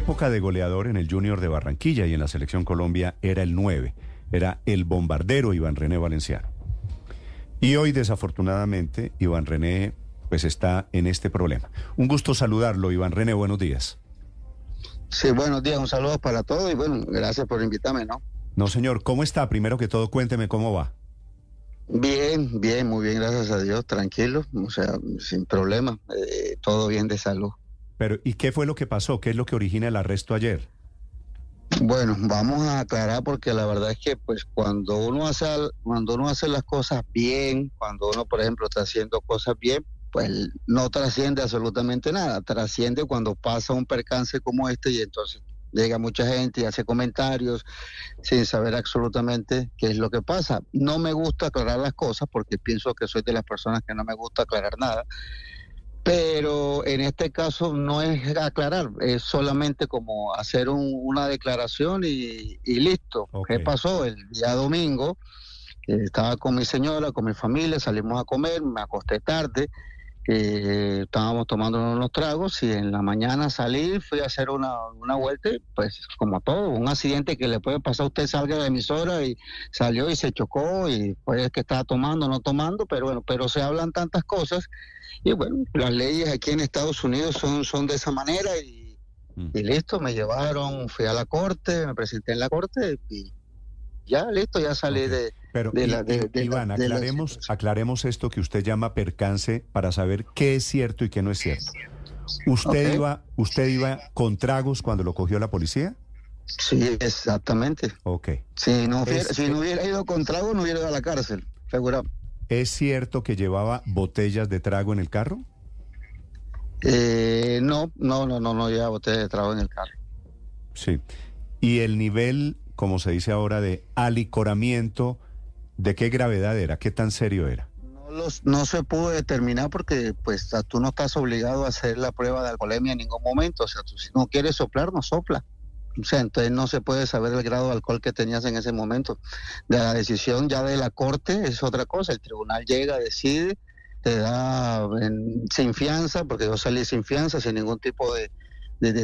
época de goleador en el Junior de Barranquilla y en la selección Colombia era el 9, era el bombardero Iván René Valenciano. Y hoy desafortunadamente Iván René pues está en este problema. Un gusto saludarlo, Iván René, buenos días. Sí, buenos días, un saludo para todos y bueno, gracias por invitarme, ¿no? No, señor, ¿cómo está? Primero que todo, cuénteme cómo va. Bien, bien, muy bien, gracias a Dios, tranquilo, o sea, sin problema, eh, todo bien de salud. Pero, ¿y qué fue lo que pasó? ¿Qué es lo que origina el arresto ayer? Bueno, vamos a aclarar porque la verdad es que pues cuando uno hace cuando uno hace las cosas bien, cuando uno por ejemplo está haciendo cosas bien, pues no trasciende absolutamente nada, trasciende cuando pasa un percance como este y entonces llega mucha gente y hace comentarios sin saber absolutamente qué es lo que pasa. No me gusta aclarar las cosas porque pienso que soy de las personas que no me gusta aclarar nada, pero en este caso no es aclarar, es solamente como hacer una declaración y, listo. ¿Qué pasó? El día domingo eh, estaba con mi señora, con mi familia, salimos a comer, me acosté tarde eh, estábamos tomando unos tragos y en la mañana salí, fui a hacer una, una vuelta, pues como todo, un accidente que le puede pasar a usted, salga de la emisora y salió y se chocó y pues que estaba tomando, no tomando, pero bueno, pero se hablan tantas cosas y bueno, las leyes aquí en Estados Unidos son, son de esa manera y, mm. y listo, me llevaron, fui a la corte, me presenté en la corte y ya listo, ya salí de, Pero, Iván, aclaremos, aclaremos esto que usted llama percance para saber qué es cierto y qué no es cierto. ¿Usted, iba, ¿Usted iba con tragos cuando lo cogió la policía? Sí, exactamente. Ok. Si no hubiera, si no hubiera ido con tragos, no hubiera ido a la cárcel, seguro. ¿Es cierto que llevaba botellas de trago en el carro? Eh, no, no, no, no, no llevaba botellas de trago en el carro. Sí. ¿Y el nivel como se dice ahora, de alicoramiento, ¿de qué gravedad era? ¿Qué tan serio era? No, los, no se pudo determinar porque pues tú no estás obligado a hacer la prueba de alcoholemia en ningún momento. O sea, tú, si no quieres soplar, no sopla. O sea, entonces no se puede saber el grado de alcohol que tenías en ese momento. De la decisión ya de la corte es otra cosa. El tribunal llega, decide, te da sin fianza, porque yo salí sin fianza, sin ningún tipo de,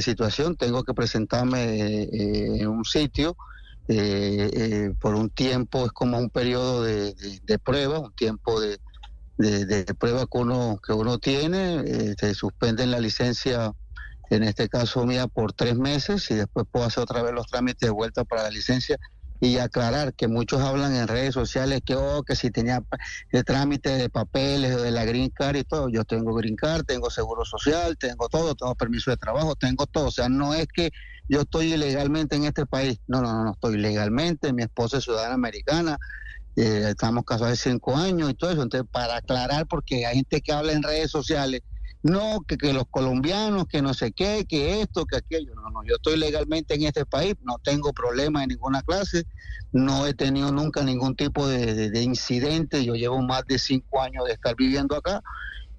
situación. Tengo que presentarme eh, en un sitio eh, eh, por un tiempo, es como un periodo de, prueba, un tiempo de, prueba que uno, que uno tiene, eh, suspenden la licencia, en este caso mía, por tres meses y después puedo hacer otra vez los trámites de vuelta para la licencia y aclarar que muchos hablan en redes sociales que oh, que si tenía el trámite de papeles o de la green card y todo, yo tengo green card, tengo seguro social, tengo todo, tengo permiso de trabajo, tengo todo, o sea, no es que yo estoy ilegalmente en este país. No, no, no, no estoy ilegalmente. Mi esposa es ciudadana americana. Eh, estamos casados hace cinco años y todo eso. Entonces, para aclarar, porque hay gente que habla en redes sociales, no, que, los colombianos, que no sé qué, que esto, que aquello. No, no, yo estoy legalmente en este país, no tengo problema en ninguna clase, no he tenido nunca ningún tipo de, de incidente. Yo llevo más de cinco años de estar viviendo acá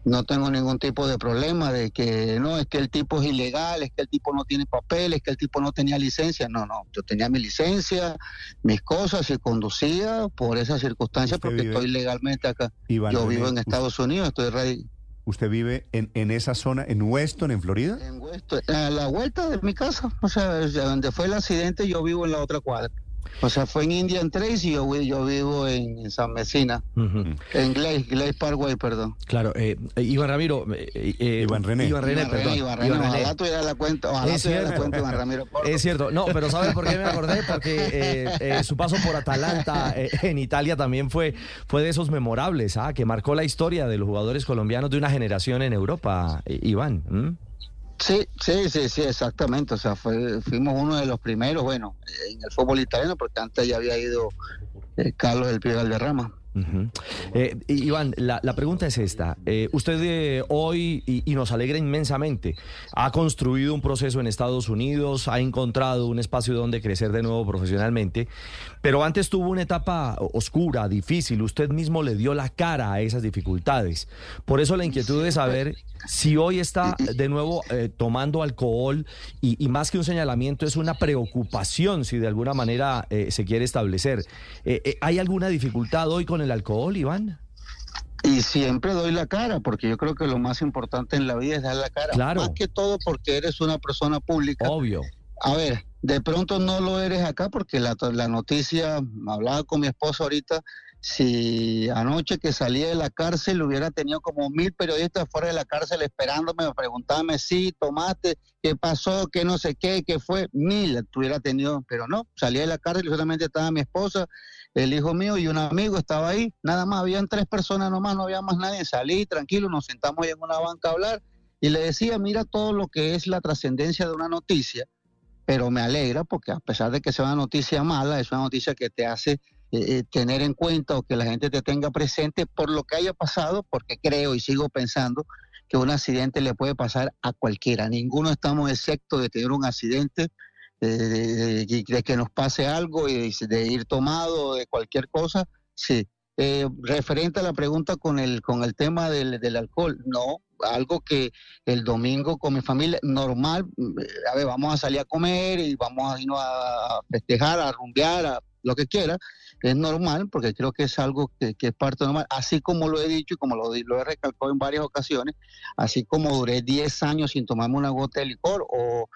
no tengo ningún tipo de problema de que no, es que el tipo es ilegal, es que el tipo no tiene papeles, es que el tipo no tenía licencia. No, no, yo tenía mi licencia, mis cosas y conducía por esas circunstancias porque estoy legalmente acá. yo vivo en Estados Unidos, estoy rey. ¿Usted vive en, en esa zona, en Weston, en Florida? En Weston, a la vuelta de mi casa, o sea, donde fue el accidente yo vivo en la otra cuadra. O sea, fue en Indian Trace y yo, yo vivo en San Mesina, en Glaze, Parkway, perdón. Claro, eh, Iván Ramiro. Eh, eh, Iván René. Iván René, perdón. Iván René, Iván René. la cuenta, ojalá es cierto. la cuenta Iván Ramiro. Es cierto, no, pero ¿sabes por qué me acordé? Porque su paso por Atalanta en Italia también fue, fue de esos memorables, ¿ah? que marcó la historia de los jugadores colombianos de una generación en Europa, Iván. Sí, sí, sí, sí, exactamente. O sea, fue, fuimos uno de los primeros, bueno, en el fútbol italiano, porque antes ya había ido eh, Carlos del Pío Valderrama. Eh, Iván, la, pregunta es esta. Eh, usted eh, hoy, y, nos alegra inmensamente, ha construido un proceso en Estados Unidos, ha encontrado un espacio donde crecer de nuevo profesionalmente, pero antes tuvo una etapa oscura, difícil. Usted mismo le dio la cara a esas dificultades. Por eso la inquietud de saber si hoy está de nuevo tomando alcohol y, más que un señalamiento es una preocupación si de alguna manera se quiere establecer. ¿Hay alguna dificultad hoy con el alcohol, Iván? Y siempre doy la cara, porque yo creo que lo más importante en la vida es dar la cara. Claro. Más que todo porque eres una persona pública. Obvio. A ver, de pronto no lo eres acá porque la, la noticia, hablaba con mi esposa ahorita, si anoche que salía de la cárcel hubiera tenido como mil periodistas fuera de la cárcel esperándome, preguntándome si tomaste, qué pasó, qué no sé qué, qué fue, mil tuviera tenido, pero no, salía de la cárcel y solamente estaba mi esposa, el hijo mío y un amigo estaba ahí, nada más, habían tres personas nomás, no había más nadie, salí tranquilo, nos sentamos ahí en una banca a hablar y le decía, mira todo lo que es la trascendencia de una noticia, pero me alegra porque a pesar de que sea una noticia mala, es una noticia que te hace eh, eh, tener en cuenta o que la gente te tenga presente por lo que haya pasado, porque creo y sigo pensando que un accidente le puede pasar a cualquiera. Ninguno estamos excepto de tener un accidente, de, de, que nos pase algo y de, ir tomado de cualquier cosa. Sí. Eh, referente a la pregunta con el, con el tema del, del alcohol, no, algo que el domingo con mi familia, normal, a ver, vamos a salir a comer y vamos a irnos a festejar, a rumbear, a lo que quiera, es normal, porque creo que es algo que, es parte normal, así como lo he dicho y como lo, he recalcado en varias ocasiones, así como duré 10 años sin tomarme una gota de licor o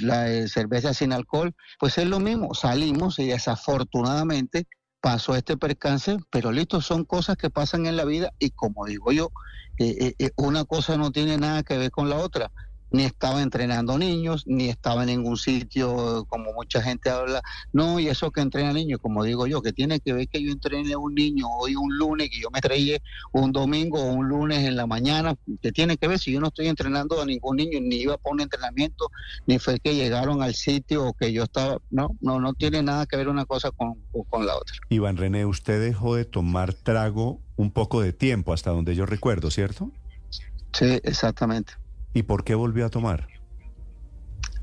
la eh, cerveza sin alcohol, pues es lo mismo, salimos y desafortunadamente pasó este percance, pero listo, son cosas que pasan en la vida y como digo yo, eh, eh, una cosa no tiene nada que ver con la otra ni estaba entrenando niños, ni estaba en ningún sitio como mucha gente habla. No, y eso que entrena niños, como digo yo, que tiene que ver que yo entrene a un niño hoy un lunes, que yo me traje un domingo o un lunes en la mañana, que tiene que ver si yo no estoy entrenando a ningún niño, ni iba a un entrenamiento, ni fue que llegaron al sitio o que yo estaba, no, no, no tiene nada que ver una cosa con, con la otra. Iván René, usted dejó de tomar trago un poco de tiempo, hasta donde yo recuerdo, ¿cierto? Sí, exactamente. ¿Y por qué volvió a tomar?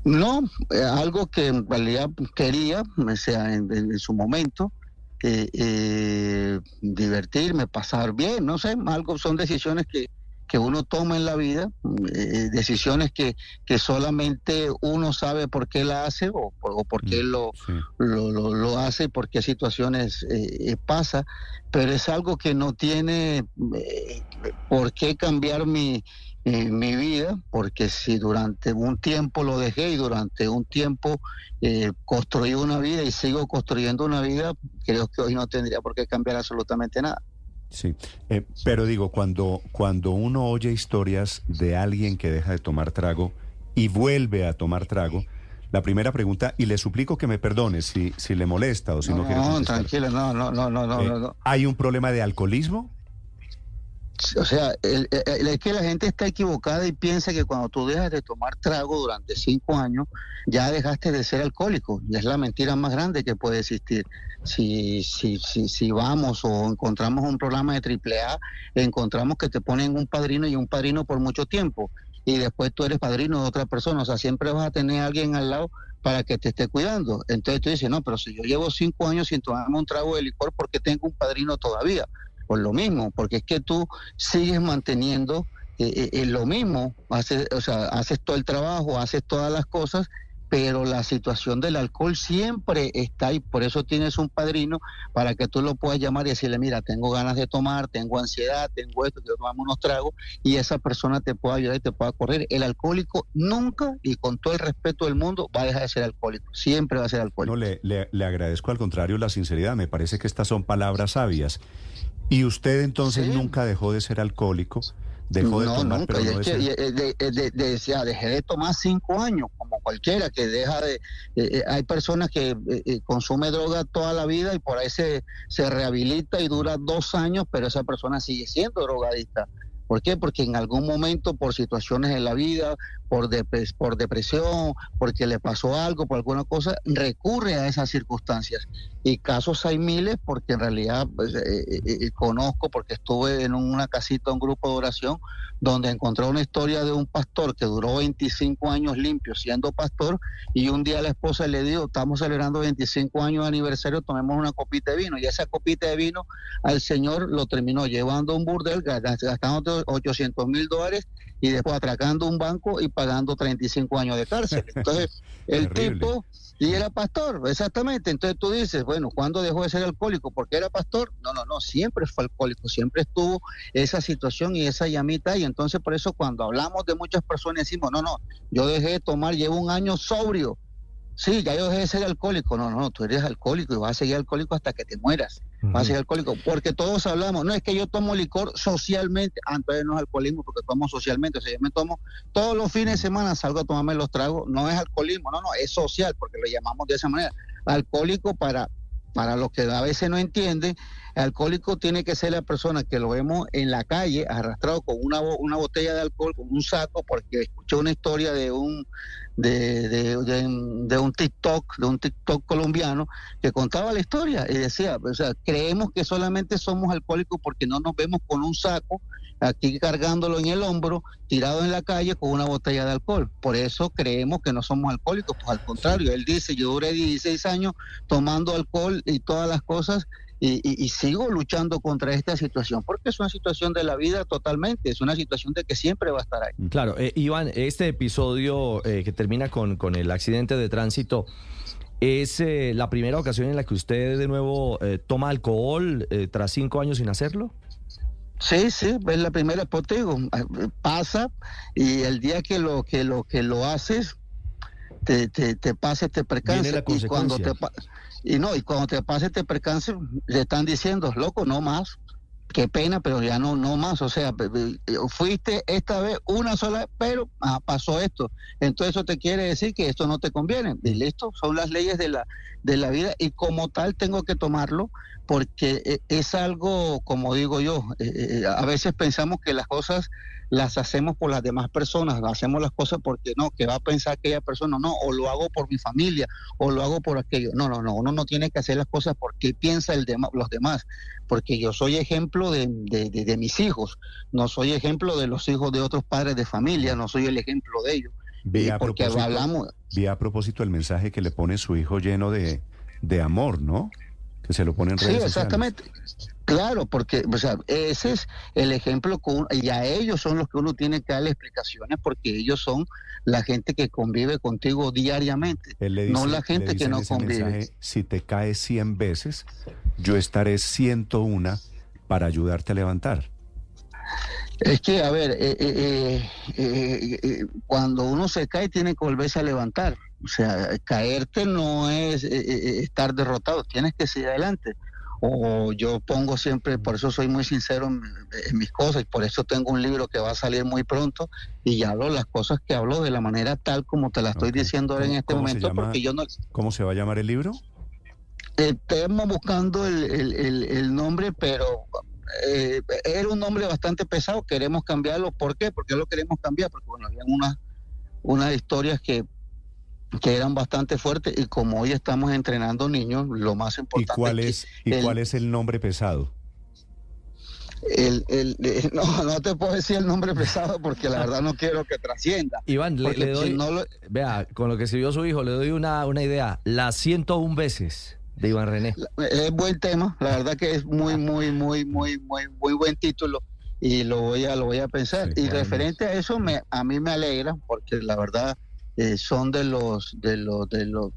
No, eh, algo que en realidad quería, o sea, en, su momento, eh, eh, divertirme, pasar bien, no sé, algo son decisiones que, que uno toma en la vida, decisiones que, que solamente uno sabe por qué la hace o, por qué mm, lo, lo, lo, hace, por qué situaciones pasa, pero es algo que no tiene por qué cambiar mi, mi vida, porque si durante un tiempo lo dejé y durante un tiempo eh, construí una vida y sigo construyendo una vida, creo que hoy no tendría por qué cambiar absolutamente nada. Sí, eh, pero digo, cuando, cuando uno oye historias de alguien que deja de tomar trago y vuelve a tomar trago, la primera pregunta, y le suplico que me perdone si, si le molesta o si no, quiere No, tranquilo, no, no, no, no, eh, no. ¿Hay un problema de alcoholismo? O sea, es que la gente está equivocada y piensa que cuando tú dejas de tomar trago durante cinco años, ya dejaste de ser alcohólico. Y es la mentira más grande que puede existir. Si, si, si, si vamos o encontramos un programa de AAA, encontramos que te ponen un padrino y un padrino por mucho tiempo. Y después tú eres padrino de otra persona. O sea, siempre vas a tener a alguien al lado para que te esté cuidando. Entonces tú dices, no, pero si yo llevo cinco años sin tomarme un trago de licor, ¿por qué tengo un padrino todavía? Por lo mismo, porque es que tú sigues manteniendo eh, eh, lo mismo, haces, o sea, haces todo el trabajo, haces todas las cosas, pero la situación del alcohol siempre está ahí, por eso tienes un padrino para que tú lo puedas llamar y decirle, mira, tengo ganas de tomar, tengo ansiedad, tengo esto, quiero tomarme unos tragos, y esa persona te puede ayudar y te pueda correr. El alcohólico nunca, y con todo el respeto del mundo, va a dejar de ser alcohólico, siempre va a ser alcohólico. No, le, le agradezco al contrario la sinceridad, me parece que estas son palabras sabias. ¿Y usted entonces nunca dejó de ser alcohólico? Dejó de tomar, nunca. Pero no de, dejé de tomar cinco años, como cualquiera que deja de... Eh, eh, hay personas que eh, consume droga toda la vida y por ahí se, se rehabilita y dura dos años, pero esa persona sigue siendo drogadista. ¿Por qué? Porque en algún momento, por situaciones en la vida, por, por depresión, porque le pasó algo, por alguna cosa, recurre a esas circunstancias. Y casos hay miles porque en realidad pues, eh, eh, eh, conozco, porque estuve en una casita, un grupo de oración, donde encontré una historia de un pastor que duró 25 años limpio siendo pastor y un día la esposa le dijo, estamos celebrando 25 años de aniversario, tomemos una copita de vino. Y esa copita de vino al Señor lo terminó llevando a un burdel, gastando 800 mil dólares y después atracando un banco y pagando 35 años de cárcel. Entonces, el tipo, y era pastor, exactamente. Entonces tú dices, bueno, ¿cuándo dejó de ser alcohólico? ¿Porque era pastor? No, no, no, siempre fue alcohólico, siempre estuvo esa situación y esa llamita. Y entonces por eso cuando hablamos de muchas personas decimos, no, no, yo dejé de tomar, llevo un año sobrio Sí, ya yo dejé de ser alcohólico. No, no, tú eres alcohólico y vas a seguir alcohólico hasta que te mueras. Vas a seguir alcohólico. Porque todos hablamos, no es que yo tomo licor socialmente. Antes no es alcoholismo porque tomo socialmente. O sea, yo me tomo todos los fines de semana, salgo a tomarme los tragos. No es alcoholismo, no, no, es social porque lo llamamos de esa manera. Alcohólico para, para los que a veces no entienden, alcohólico tiene que ser la persona que lo vemos en la calle arrastrado con una, una botella de alcohol, con un saco, porque escuché una historia de un de, de, un TikTok, de un TikTok colombiano, que contaba la historia y decía, o sea, creemos que solamente somos alcohólicos porque no nos vemos con un saco aquí cargándolo en el hombro, tirado en la calle con una botella de alcohol. Por eso creemos que no somos alcohólicos, pues al contrario, él dice, yo duré 16 años tomando alcohol y todas las cosas y, sigo luchando contra esta situación, porque es una situación de la vida totalmente, es una situación de que siempre va a estar ahí. Claro, eh, Iván, este episodio eh, que termina con, con el accidente de tránsito, ¿es eh, la primera ocasión en la que usted de nuevo toma alcohol tras cinco años sin hacerlo? Sí, sí, es la primera, pues pasa y el día que lo que lo que lo haces te, te, te pasa, te percance y cuando te y no, y cuando te pase te percance, le están diciendo, loco, no más. Qué pena, pero ya no, no más. O sea, fuiste esta vez una sola vez, pero ah, pasó esto. Entonces eso te quiere decir que esto no te conviene. Y listo, son las leyes de la, de la vida y como tal tengo que tomarlo porque eh, es algo, como digo yo, eh, eh, a veces pensamos que las cosas las hacemos por las demás personas, hacemos las cosas porque no, que va a pensar aquella persona, no, o lo hago por mi familia, o lo hago por aquello. No, no, no, uno no tiene que hacer las cosas porque piensa el los demás, porque yo soy ejemplo de, de, mis hijos, no soy ejemplo de los hijos de otros padres de familia, no soy el ejemplo de ellos. Vi a, porque propósito, hablamos... a propósito el mensaje que le pone su hijo lleno de, de amor, ¿no? Que se lo pone en redes Sí, exactamente. Claro, porque o sea, ese es el ejemplo con, y a ellos son los que uno tiene que darle explicaciones porque ellos son la gente que convive contigo diariamente, no la gente que no convive. si te caes 100 veces, yo estaré 101 para ayudarte a levantar. Es que, a ver, eh, eh, eh, cuando uno se cae tiene que volverse a levantar. O sea, caerte no es estar derrotado, tienes que seguir adelante o yo pongo siempre, por eso soy muy sincero en, mis cosas y por eso tengo un libro que va a salir muy pronto y hablo las cosas que hablo de la manera tal como te la estoy diciendo ahora en este momento porque yo no... ¿Cómo se va a llamar el libro? Estamos buscando el, nombre, pero eh, era un nombre bastante pesado, queremos cambiarlo. ¿Por qué? Porque lo queremos cambiar, porque bueno, había unas, unas historias que que eran bastante fuertes y como hoy estamos entrenando niños, lo más importante ¿Y cuál es, ¿y cuál es el nombre pesado? El, el, no, no te puedo decir el nombre pesado porque la verdad no quiero que trascienda. Iván, le, doy, vea, con lo que escribió su hijo, le doy una, una idea, las 101 veces de Iván René. Es buen tema, la verdad que es muy, muy, muy, muy, muy, muy buen título y lo voy a, lo voy a pensar. y referente a eso, me, a mí me alegra porque la verdad eh, son de los, de los, de los,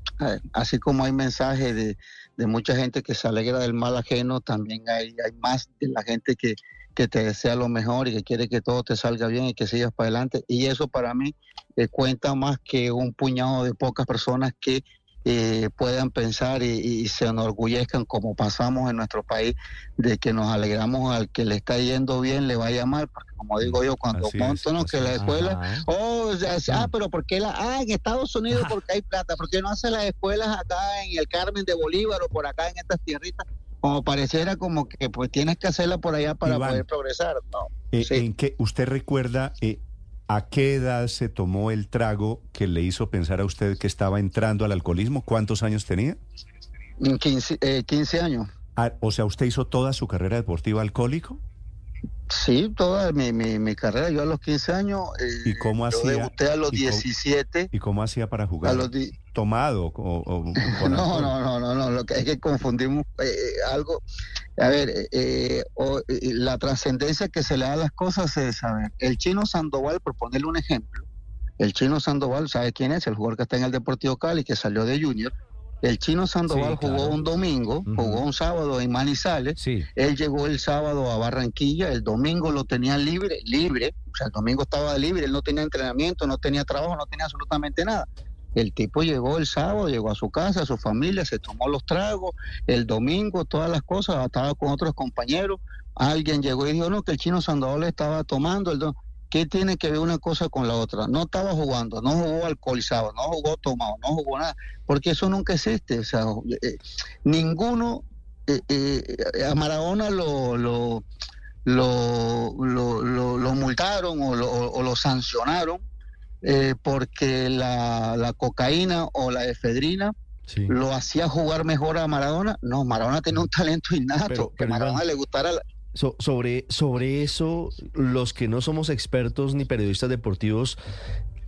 así como hay mensajes de, de, mucha gente que se alegra del mal ajeno, también hay, hay más de la gente que, que te desea lo mejor y que quiere que todo te salga bien y que sigas para adelante. Y eso para mí eh, cuenta más que un puñado de pocas personas que eh, puedan pensar y, se enorgullezcan como pasamos en nuestro país de que nos alegramos al que le está yendo bien le vaya mal porque como digo yo cuando monto que la escuela oh ah pero porque la ah en Estados Unidos porque hay plata. Porque no hace las escuelas acá en el Carmen de Bolívar o por acá en estas tierritas como pareciera como que pues tienes que hacerla por allá para poder progresar no eh, en qué usted recuerda eh, ¿A qué edad se tomó el trago que le hizo pensar a usted que estaba entrando al alcoholismo? ¿Cuántos años tenía? 15, eh, años. Ah, o sea, ¿usted hizo toda su carrera deportiva alcohólico? Sí, toda mi, mi, carrera. Yo a los 15 años. Eh, ¿Y cómo hacía? debuté a los 17. ¿Y cómo hacía para jugar? ¿Tomado? O, no, no, no, no, no, Lo que es que confundimos eh, algo. A ver, eh, la trascendencia que se le da a las cosas es, saber el chino Sandoval, por ponerle un ejemplo, el chino Sandoval, ¿sabe quién es? El jugador que está en el Deportivo Cali, que salió de Junior. El chino Sandoval jugó un domingo, jugó un sábado en Manizales. Él llegó el sábado a Barranquilla, el domingo lo tenía libre, libre, o sea, el domingo estaba libre, él no tenía entrenamiento, no tenía trabajo, no tenía absolutamente nada. El tipo llegó el sábado, llegó a su casa, a su familia, se tomó los tragos, el domingo todas las cosas, estaba con otros compañeros. Alguien llegó y dijo, no, que el chino Sandoval estaba tomando. El ¿Qué tiene que ver una cosa con la otra? No estaba jugando, no jugó alcoholizado, no jugó tomado, no jugó nada, porque eso nunca existe. O sea, eh, ninguno, eh, eh, a Maradona lo, lo, lo, lo, multaron o lo, sancionaron porque la, cocaína o la efedrina lo hacía jugar mejor a Maradona. No, Maradona tenía un talento innato, que a Maradona le gustara la, sobre, sobre eso, los que no somos expertos ni periodistas deportivos,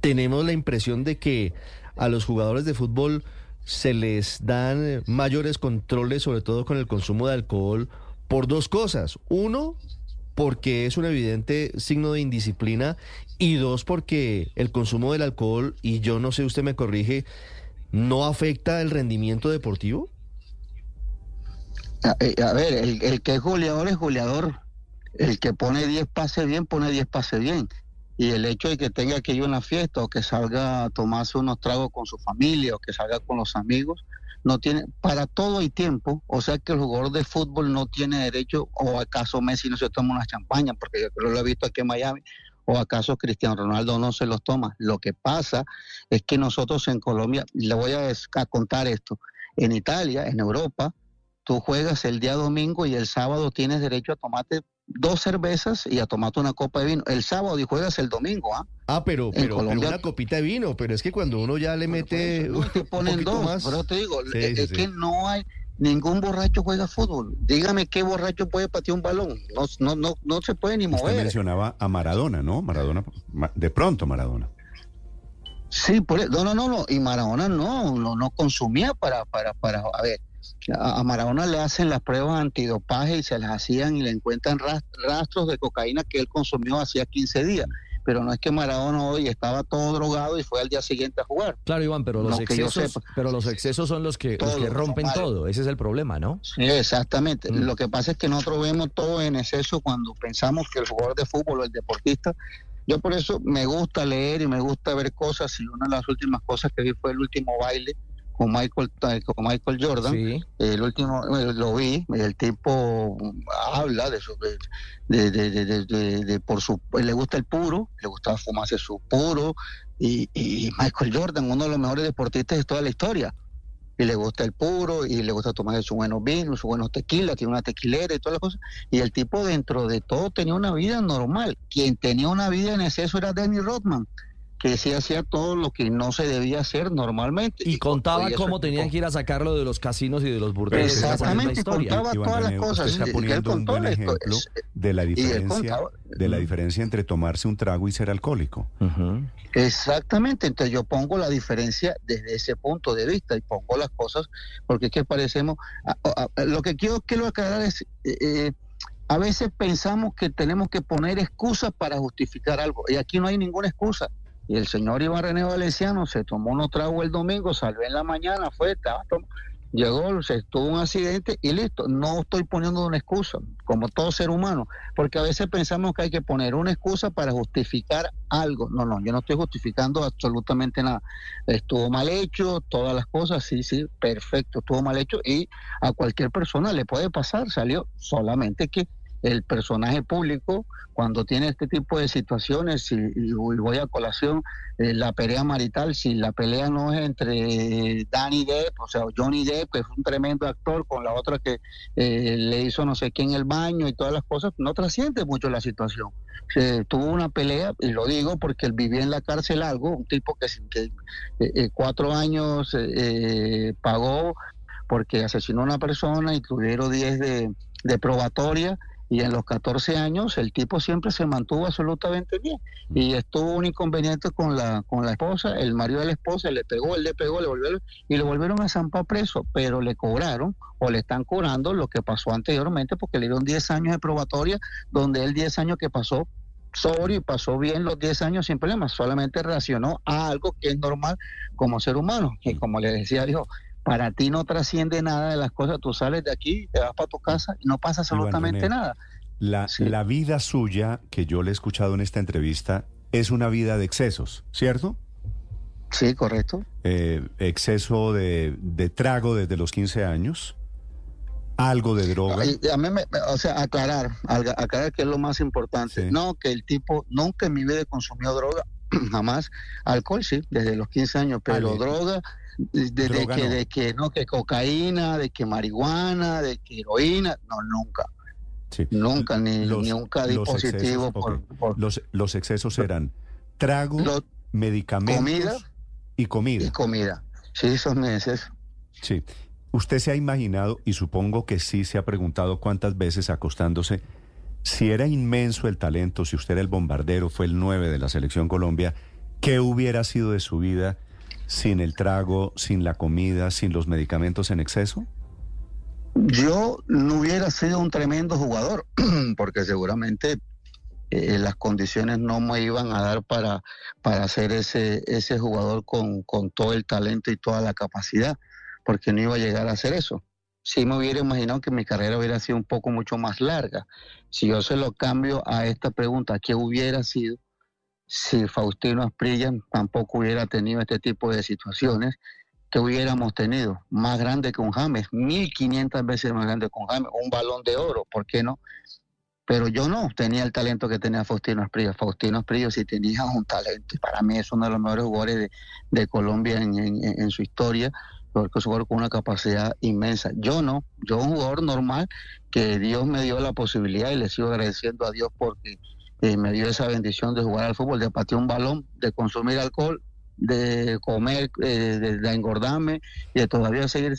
tenemos la impresión de que a los jugadores de fútbol se les dan mayores controles, sobre todo con el consumo de alcohol, por dos cosas. Uno, porque es un evidente signo de indisciplina y dos, porque el consumo del alcohol, y yo no sé, usted me corrige, no afecta el rendimiento deportivo. Eh, a, ver, el, que es goleador es goleador. El que pone 10 pases bien, pone 10 pases bien. Y el hecho de que tenga que ir a una fiesta o que salga a tomarse unos tragos con su familia o que salga con los amigos, no tiene, para todo hay tiempo, o sea que el jugador de fútbol no tiene derecho, o acaso Messi no se toma una champaña, porque yo creo que lo he visto aquí en Miami, o acaso Cristiano Ronaldo no se los toma. Lo que pasa es que nosotros en Colombia, le voy a, a contar esto, en Italia, en Europa, tú juegas el día domingo y el sábado tienes derecho a tomarte dos cervezas y a tomarte una copa de vino. El sábado y juegas el domingo, ¿ah? Ah, pero, pero, una copita de vino, pero es que cuando uno ya le mete... no, te ponen dos, pero te digo, es, que no hay... Ningún borracho juega fútbol. Dígame qué borracho puede patear un balón. No, no, no, no se puede ni mover. Usted mencionaba a Maradona, ¿no? Maradona, de pronto Maradona. Sí, por, e, no, no, no, no. Y Maradona no, no, no consumía para, para, para, a ver, a Maradona le hacen las pruebas antidopaje y se las hacían y le encuentran rastros de cocaína que él consumió hacía 15 días. Pero no es que Maradona hoy estaba todo drogado y fue al día siguiente a jugar. Claro, Iván, pero los, excesos, pero los excesos son los que, rompen todo. Ese es el problema, ¿no? Sí, exactamente. Mm. Lo que pasa es que nosotros vemos todo en exceso cuando pensamos que el jugador de fútbol o el deportista yo por eso me gusta leer y me gusta ver cosas y una de las últimas cosas que vi fue el último baile con Michael con Michael Jordan. El último eh, lo vi el tipo habla de su de, de, por su le gusta el puro le gustaba fumarse su puro y, y, Michael Jordan uno de los mejores deportistas de toda la historia. Y le gusta el puro y le gusta tomar sus buenos vinos sus buenos tequilas tiene una tequilera y todas las cosas. Y el tipo dentro de todo tenía una vida normal. Quien tenía una vida en exceso era Danny Rodman que sí hacía todo lo que no se debía hacer normalmente. Y, contaba cómo tenían que ir a sacarlo de los casinos y de los burdeles. Exactamente, contaba todas las cosas. está poniendo un buen ejemplo de la diferencia de la diferencia entre tomarse un trago y ser alcohólico. Exactamente, entonces yo pongo la diferencia desde ese punto de vista y pongo las cosas porque es que parecemos, lo que quiero que lo aclarar es, eh, eh, a veces pensamos que tenemos que poner excusas para justificar algo y aquí no hay ninguna excusa. Y el señor Iván René Valenciano se tomó unos tragos el domingo, salió en la mañana, fue, estaba llegó, se tuvo un accidente y listo. No estoy poniendo una excusa, como todo ser humano, porque a veces pensamos que hay que poner una excusa para justificar algo. No, no, yo no estoy justificando absolutamente nada. Estuvo mal hecho, todas las cosas, sí, sí, perfecto, estuvo mal hecho y a cualquier persona le puede pasar, salió solamente que el personaje público cuando tiene este tipo de situaciones, y, voy a colación, eh, la pelea marital, si la pelea no es entre Danny Depp, o sea, Johnny Depp, que es un tremendo actor, con la otra que eh, le hizo no sé qué en el baño y todas las cosas, no trasciende mucho la situación. tuvo una pelea, y lo digo porque él vivía en la cárcel algo, un tipo que, que eh, cuatro años pagó porque asesinó a una persona y tuvieron diez de, de probatoria y en los 14 años el tipo siempre se mantuvo absolutamente bien. Y estuvo un inconveniente con la con la esposa, el marido de la esposa le pegó, él le pegó, le volvieron y lo volvieron a zampar preso, pero le cobraron o le están cobrando lo que pasó anteriormente porque le dieron 10 años de probatoria donde él 10 años que pasó sobrio y pasó bien los 10 años sin problemas, solamente reaccionó a algo que es normal como ser humano, y como le decía, dijo, para ti no trasciende nada de las cosas, tú sales de aquí, te vas para tu casa y no pasa absolutamente nada. La, la vida suya, que yo le he escuchado en esta entrevista, es una vida de excesos, ¿cierto? Sí, correcto. Eh, exceso de, de, trago desde los 15 años, algo de droga. a mí me, o sea, aclarar, aclarar que es lo más importante. No, que el tipo nunca en mi vida consumió droga, jamás. Alcohol sí, desde los 15 años, pero droga de, que, de que no, que cocaína, de que marihuana, de que heroína, no, nunca. Nunca, ni, nunca di positivo. por, Los, los, excesos eran trago, medicamentos comida, y comida. Y comida. Sí, esos meses. Sí. Usted se ha imaginado, y supongo que sí se ha preguntado cuántas veces acostándose, si era inmenso el talento, si usted era el bombardero, fue el 9 de la Selección Colombia, ¿qué hubiera sido de su vida sin el trago, sin la comida, sin los medicamentos en exceso? Yo no hubiera sido un tremendo jugador, porque seguramente eh, las condiciones no me iban a dar para, para ser ese, ese jugador con, con todo el talento y toda la capacidad, porque no iba a llegar a hacer eso. Sí me hubiera imaginado que mi carrera hubiera sido un poco mucho más larga. Si yo se lo cambio a esta pregunta, ¿qué hubiera sido? Si Faustino Asprilla tampoco hubiera tenido este tipo de situaciones que hubiéramos tenido, más grande que un James, 1500 veces más grande que un James, un balón de oro, ¿por qué no? Pero yo no tenía el talento que tenía Faustino Asprilla. Faustino Asprilla sí tenía un talento, para mí es uno de los mejores jugadores de, Colombia en, su historia, porque es un jugador con una capacidad inmensa. Yo no, yo un jugador normal que Dios me dio la posibilidad y le sigo agradeciendo a Dios porque me dio esa bendición de jugar al fútbol, de patear un balón, de consumir alcohol, de comer, eh, de, engordarme y de todavía seguir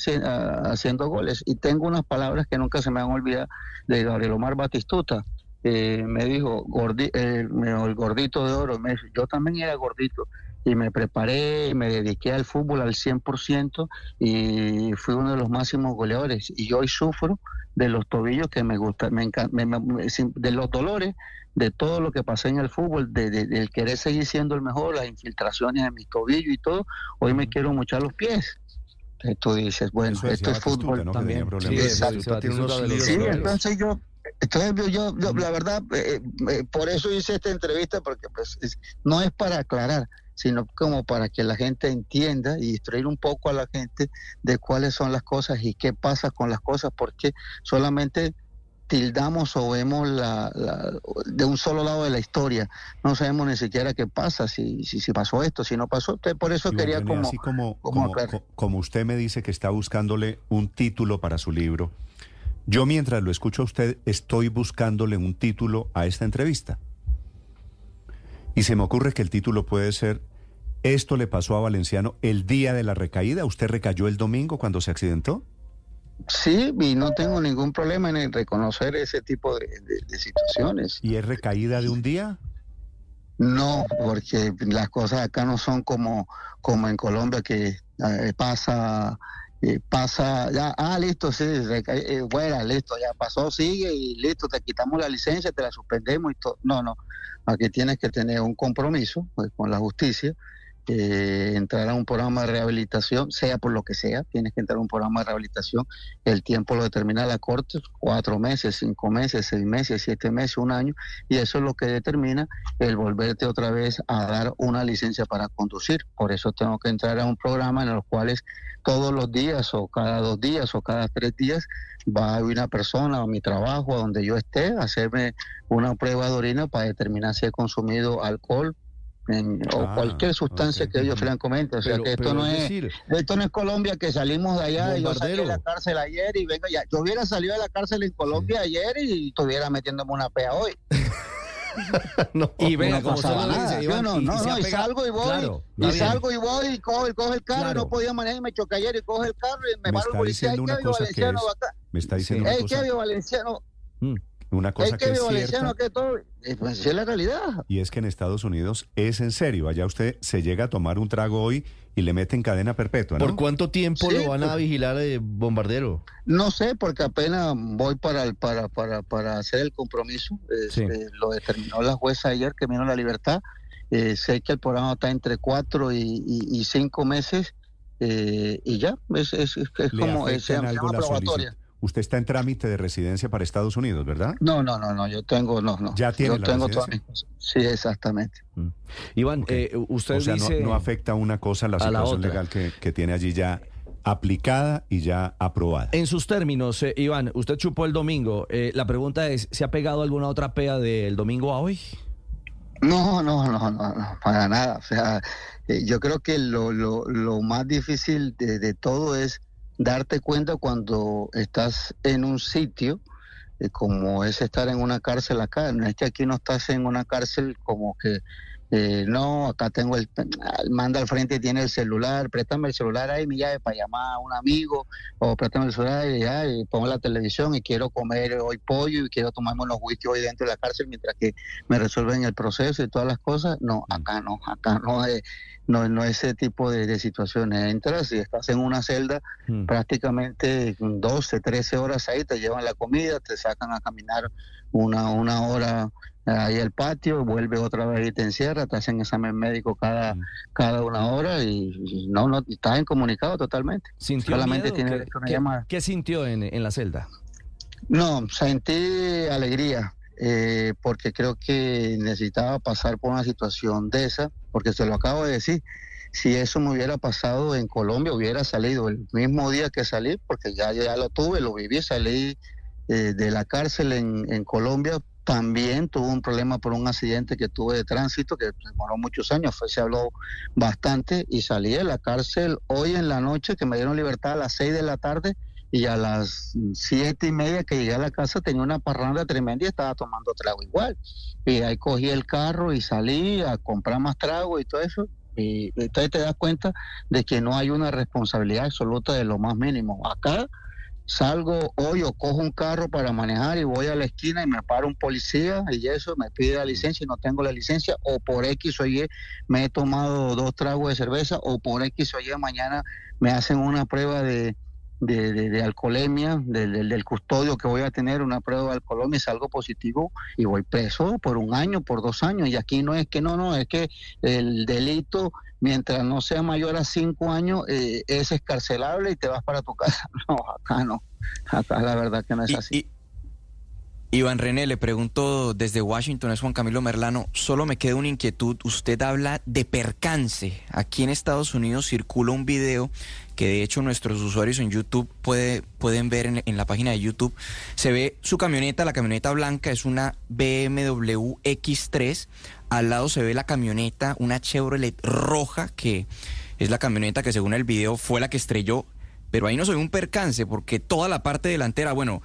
haciendo goles. Y tengo unas palabras que nunca se me han olvidado de Gabriel Omar Batistuta. me dijo, eh, el gordito de oro, me yo también era gordito y me preparé y me dediqué al fútbol al 100% y fui uno de los máximos goleadores. Y hoy sufro de los tobillos que me gusta, me, de los dolores de todo lo que pasé en el fútbol, de, del querer seguir siendo el mejor, las infiltraciones en mi tobillo y todo, hoy me quiero muchar los pies. Entonces tú dices, bueno, esto es fútbol. también. Sí, entonces yo, entonces yo, la verdad, eh, eh, por eso hice esta entrevista, porque pues no es para aclarar, sino como para que la gente entienda y distraer un poco a la gente de cuáles son las cosas y qué pasa con las cosas, porque solamente tildamos o vemos la, de un solo lado de la historia. No sabemos ni siquiera qué pasa, si, si, si pasó esto, si no pasó. por eso quería como, como, como, como, usted me dice que está buscándole un título para su libro, yo mientras lo escucho a usted estoy buscándole un título a esta entrevista. Y se me ocurre que el título puede ser ¿Esto le pasó a Valenciano el día de la recaída? ¿Usted recayó el domingo cuando se accidentó? Sí, y no tengo ningún problema en reconocer ese tipo de, situaciones. ¿Y es recaída de un día? No, porque las cosas acá no son como, como en Colombia que eh, pasa, eh, pasa, ya, ah, listo, sí, eh, bueno, listo, ya pasó, sigue y listo, te quitamos la licencia, te la suspendemos y todo. No, no, aquí tienes que tener un compromiso pues, con la justicia eh, entrar a un programa de rehabilitación, sea por lo que sea, tienes que entrar a un programa de rehabilitación, el tiempo lo determina la Corte, cuatro meses, cinco meses, seis meses, siete meses, un año, y eso es lo que determina el volverte otra vez a dar una licencia para conducir. Por eso tengo que entrar a un programa en los cuales todos los días o cada dos días o cada tres días va a una persona a mi trabajo, a donde yo esté, a hacerme una prueba de orina para determinar si he consumido alcohol, o ah, cualquier sustancia que ellos comenten. O sea, que esto no es, esto no es Colombia que salimos de allá y yo salí de la cárcel ayer y vengo ya. Yo hubiera salido de la cárcel en Colombia ayer y estuviera metiéndome una pea hoy. y venga, como nada. yo no, no, no, y salgo y voy, y salgo y voy y cojo, y cojo el carro, no podía manejar, me choqué ayer y cojo el carro y me, me paro el policía, ¿qué Valenciano Me está diciendo una cosa. ¿Qué Valenciano? Mm. Una cosa que, es cierta. que todo, pues es la realidad. Y es que en Estados Unidos es en serio. Allá usted se llega a tomar un trago hoy y le meten cadena perpetua, ¿no? ¿Por cuánto tiempo lo van a pues. vigilar de bombardero? No sé, porque apenas voy para para para, para hacer el compromiso. Este, lo determinó la jueza ayer que vino la libertad. Eh, sé que el programa está entre cuatro y, cinco meses eh, y ya, es, es, es como se llama probatoria. Usted está en trámite de residencia para Estados Unidos, ¿verdad? No, no, no, no, yo tengo, no, no. Ya tiene yo tengo Sí, exactamente. Mm. Iván, eh, usted o sea, dice... no, afecta una cosa la situación legal que, que, tiene allí ya aplicada y ya aprobada. En sus términos, eh, Iván, usted chupó el domingo. Eh, la pregunta es, ¿se ha pegado alguna otra pea del domingo a hoy? No, no, no, no, no para nada. O sea, yo creo que lo, lo, lo más difícil de, de todo es darte cuenta cuando estás en un sitio eh, como es estar en una cárcel acá. No es que aquí no estás en una cárcel como que eh, no, acá tengo el, manda al frente y tiene el celular, préstame el celular ahí, mi llave para llamar a un amigo, o préstame el celular y, ya, y pongo la televisión y quiero comer hoy pollo y quiero tomarme unos whisky hoy dentro de la cárcel mientras que me resuelven el proceso y todas las cosas. No, acá no, acá no es, no, no ese tipo de, situaciones. Entras y estás en una celda mm. prácticamente 12, 13 horas ahí, te llevan la comida, te sacan a caminar una, una hora ahí al patio, vuelve otra vez y te encierra, te hacen examen médico cada, mm. cada una hora y, no, no, estás incomunicado totalmente. ¿Sintió Solamente tiene una llamada. ¿Qué sintió en, en la celda? No, sentí alegría. Eh, porque creo que necesitaba pasar por una situación de esa, porque se lo acabo de decir, si eso me hubiera pasado en Colombia, hubiera salido el mismo día que salí, porque ya, ya lo tuve, lo viví, salí eh, de la cárcel en, en Colombia también tuvo un problema por un accidente que tuve de tránsito que demoró muchos años, fue, se habló bastante y salí de la cárcel hoy en la noche que me dieron libertad a las seis de la tarde y a las siete y media que llegué a la casa tenía una parranda tremenda y estaba tomando trago igual. Y ahí cogí el carro y salí a comprar más trago y todo eso. Y entonces te das cuenta de que no hay una responsabilidad absoluta de lo más mínimo. Acá salgo hoy o cojo un carro para manejar y voy a la esquina y me para un policía y eso me pide la licencia y no tengo la licencia o por X o Y me he tomado dos tragos de cerveza o por X o Y mañana me hacen una prueba de, de, alcoholemia, del, del, custodio que voy a tener, una prueba de alcoholemia y salgo positivo y voy preso por un año, por dos años. Y aquí no es que no, no, es que el delito, mientras no sea mayor a cinco años, eh, es escarcelable y te vas para tu casa. No, acá no. Acá la verdad que no es así. Iván René, le pregunto desde Washington, es Juan Camilo Merlano, solo me queda una inquietud. Usted habla de percance. Aquí en Estados Unidos circula un video que de hecho nuestros usuarios en YouTube puede, pueden ver en, la página de YouTube. Se ve su camioneta, la camioneta blanca es una BMW X3. Al lado se ve la camioneta, una Chevrolet roja, que es la camioneta que según el video fue la que estrelló pero ahí no ve un percance porque toda la parte delantera, bueno,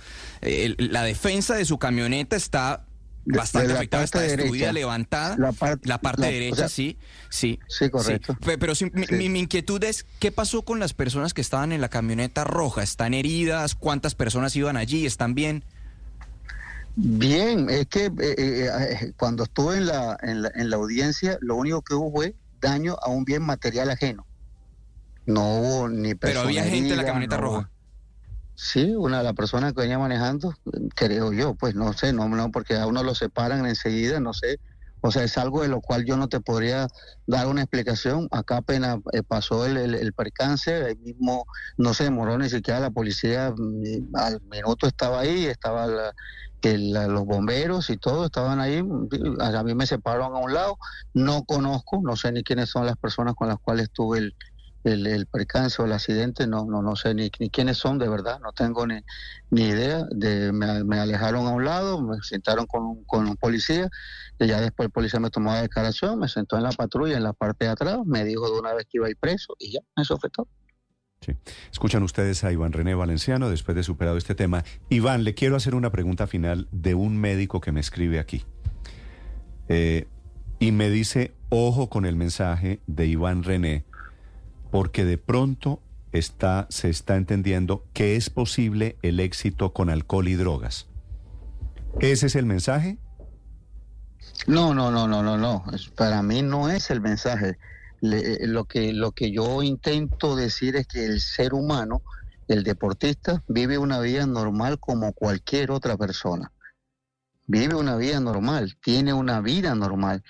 la defensa de su camioneta está bastante afectada, está destruida, levantada. La, parte derecha, sí, sí. Sí, correcto. Pero mi, mi, inquietud es, ¿qué pasó con las personas que estaban en la camioneta roja? ¿Están heridas? ¿Cuántas personas iban allí? ¿Están bien? Bien, es que eh, eh, eh, cuando estuve en la, en la, en la audiencia, lo único que hubo fue daño a un bien material ajeno. No hubo ni Pero había gente en la camioneta roja. Sí, una de las personas que venía manejando, creo yo, pues no sé, no, no, porque a uno lo separan enseguida, no sé. O sea, es algo de lo cual yo no te podría dar una explicación. Acá apenas eh, pasó el, percance, ahí mismo no se demoró ni siquiera la policía, mm, al minuto estaba ahí, estaba los bomberos y todo estaban ahí. A mí me separaron a un lado. No conozco, no sé ni quiénes son las personas con las cuales tuve el, el, el percance o el accidente, no, no, no sé ni, ni quiénes son de verdad, no tengo ni, ni idea. De, me, alejaron a un lado, me sentaron con, con un policía, y ya después el policía me tomó la declaración, me sentó en la patrulla, en la parte de atrás, me dijo de una vez que iba a ir preso, y ya, eso fue todo. Sí. Escuchan ustedes a Iván René Valenciano después de superado este tema. Iván, le quiero hacer una pregunta final de un médico que me escribe aquí. Eh, y me dice, ojo con el mensaje de Iván René, porque de pronto está, se está entendiendo que es posible el éxito con alcohol y drogas. ¿Ese es el mensaje? No, no, no, no, no, no. Para mí no es el mensaje. Eh, lo, que, lo que yo intento decir es que el ser humano, el deportista, vive una vida normal como cualquier otra persona. Vive una vida normal, tiene una vida normal.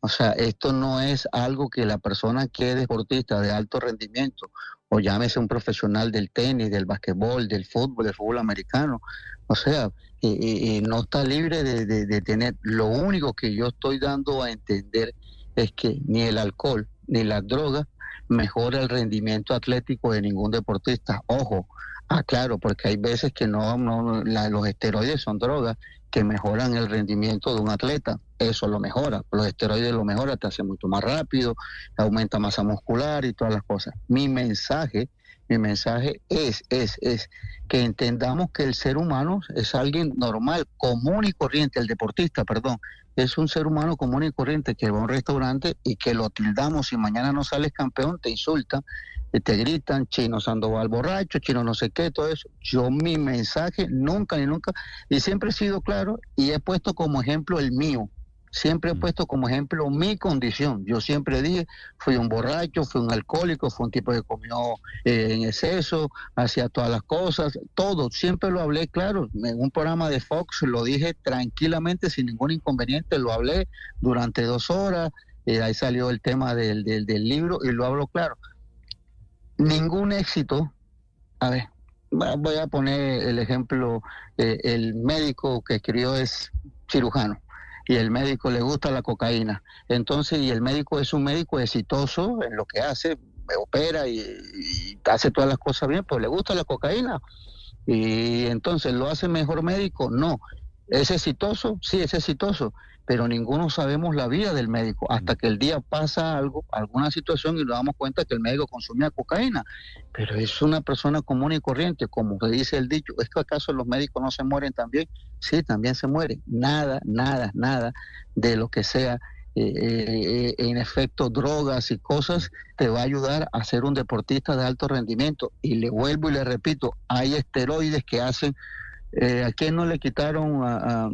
O sea, esto no es algo que la persona que es deportista de alto rendimiento, o llámese un profesional del tenis, del basquetbol, del fútbol, del fútbol americano, o sea, eh, eh, no está libre de, tener. Lo único que yo estoy dando a entender es que ni el alcohol ni las drogas mejora el rendimiento atlético de ningún deportista. Ojo, aclaro, porque hay veces que no, no los esteroides son drogas que mejoran el rendimiento de un atleta. Eso lo mejora. Los esteroides lo mejora, te hace mucho más rápido, aumenta masa muscular y todas las cosas. Mi mensaje, mi mensaje es, es, es que entendamos que el ser humano es alguien normal, común y corriente, el deportista, perdón, es un ser humano común y corriente que va a un restaurante y que lo tildamos y mañana no sales campeón, te te gritan, chino Sandoval borracho, chino no sé qué, todo eso. Yo mi mensaje nunca ni nunca, y siempre he sido claro y he puesto como ejemplo el mío. Siempre he mm. puesto como ejemplo mi condición. Yo siempre dije, fui un borracho, fui un alcohólico, fui un tipo que comió eh, en exceso, hacía todas las cosas, todo. Siempre lo hablé claro. En un programa de Fox lo dije tranquilamente, sin ningún inconveniente. Lo hablé durante dos horas. Eh, ahí salió el tema del, del, libro y lo hablo claro. Ningún éxito. A ver, voy a poner el ejemplo. Eh, el médico que escribió es cirujano y el médico le gusta la cocaína. Entonces, y el médico es un médico exitoso en lo que hace, opera y, hace todas las cosas bien, pues le gusta la cocaína. Y entonces, ¿lo hace mejor médico? No. ¿Es exitoso? Sí, es exitoso pero ninguno sabemos la vida del médico hasta que el día pasa algo, alguna situación y nos damos cuenta que el médico consumía cocaína. Pero es una persona común y corriente, como se dice el dicho, ¿es que acaso los médicos no se mueren también? Sí, también se mueren. Nada, nada, nada de lo que sea. Eh, eh, en efecto, drogas y cosas te va a ayudar a ser un deportista de alto rendimiento. Y le vuelvo y le repito, hay esteroides que hacen eh, ¿A quién no le quitaron a,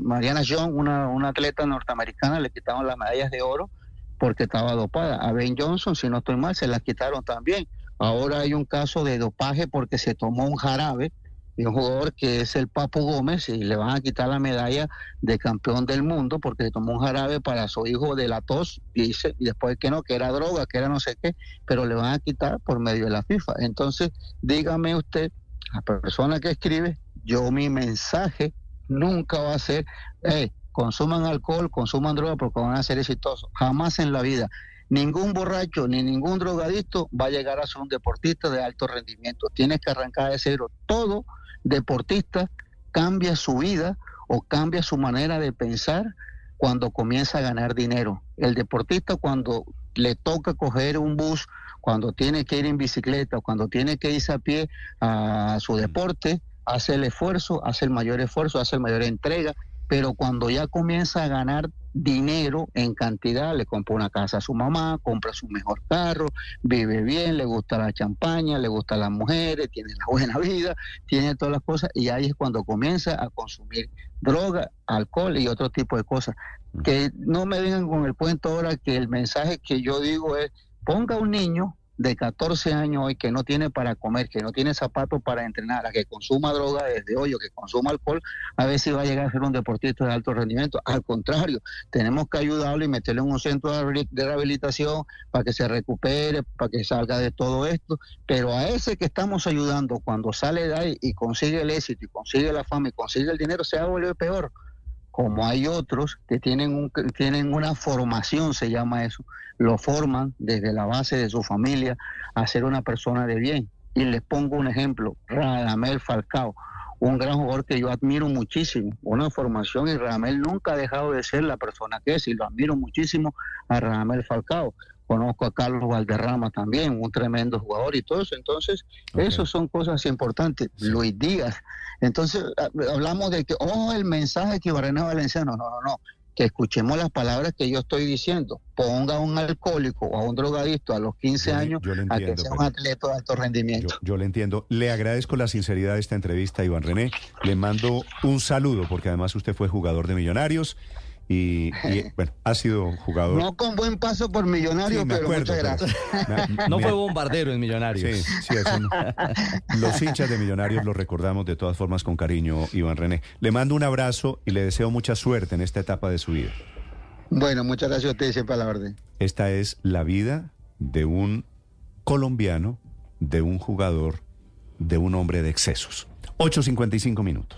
Mariana Young, una, atleta norteamericana, le quitaron las medallas de oro porque estaba dopada? A Ben Johnson, si no estoy mal, se las quitaron también. Ahora hay un caso de dopaje porque se tomó un jarabe y un jugador que es el Papo Gómez y le van a quitar la medalla de campeón del mundo porque se tomó un jarabe para su hijo de la tos, dice, y después que no, que era droga, que era no sé qué, pero le van a quitar por medio de la FIFA. Entonces, dígame usted, la persona que escribe, yo mi mensaje nunca va a ser, hey, consuman alcohol, consuman droga porque van a ser exitosos. Jamás en la vida. Ningún borracho ni ningún drogadicto va a llegar a ser un deportista de alto rendimiento. Tienes que arrancar de cero. Todo deportista cambia su vida o cambia su manera de pensar cuando comienza a ganar dinero. El deportista cuando le toca coger un bus, cuando tiene que ir en bicicleta, cuando tiene que irse a pie a su deporte, hace el esfuerzo, hace el mayor esfuerzo, hace el mayor entrega, pero cuando ya comienza a ganar dinero en cantidad, le compra una casa a su mamá, compra su mejor carro, vive bien, le gusta la champaña, le gustan las mujeres, tiene la buena vida, tiene todas las cosas y ahí es cuando comienza a consumir droga, alcohol y otro tipo de cosas. Que no me vengan con el cuento ahora que el mensaje que yo digo es, ponga un niño de 14 años hoy que no tiene para comer, que no tiene zapatos para entrenar, a que consuma droga desde hoy o que consuma alcohol, a ver si va a llegar a ser un deportista de alto rendimiento. Al contrario, tenemos que ayudarlo y meterle en un centro de rehabilitación para que se recupere, para que salga de todo esto. Pero a ese que estamos ayudando, cuando sale de ahí y consigue el éxito y consigue la fama y consigue el dinero, se vuelve peor como hay otros que tienen, un, tienen una formación, se llama eso, lo forman desde la base de su familia a ser una persona de bien. Y les pongo un ejemplo, Radamel Falcao, un gran jugador que yo admiro muchísimo, una formación y Radamel nunca ha dejado de ser la persona que es y lo admiro muchísimo a Radamel Falcao conozco a Carlos Valderrama también, un tremendo jugador y todo eso. Entonces, eso son cosas importantes. Luis Díaz. Entonces, hablamos de que, oh, el mensaje que Barrena Valenciano, no, no, no. que escuchemos las palabras que yo estoy diciendo. Ponga a un alcohólico o a un drogadicto a los 15 Yo le- años yo a que sea un pero- atleta de alto rendimiento. Yo, yo le entiendo. Le agradezco la sinceridad de esta entrevista, Iván René. Le mando un saludo, porque además usted fue jugador de Millonarios y, y, bueno, ha sido jugador. No con buen paso por millonario, Sí, pero acuerdo, muchas gracias. me- No me- fue bombardero en Millonarios. Sí, sí, eso no. Los hinchas de Millonarios los recordamos de todas formas con cariño, Iván René. Le mando un abrazo y le deseo mucha suerte en esta etapa de su vida. Bueno, muchas gracias a ustedes siempre la orden. Esta es la vida de un colombiano, de un jugador, de un hombre de excesos. 8.55 minutos.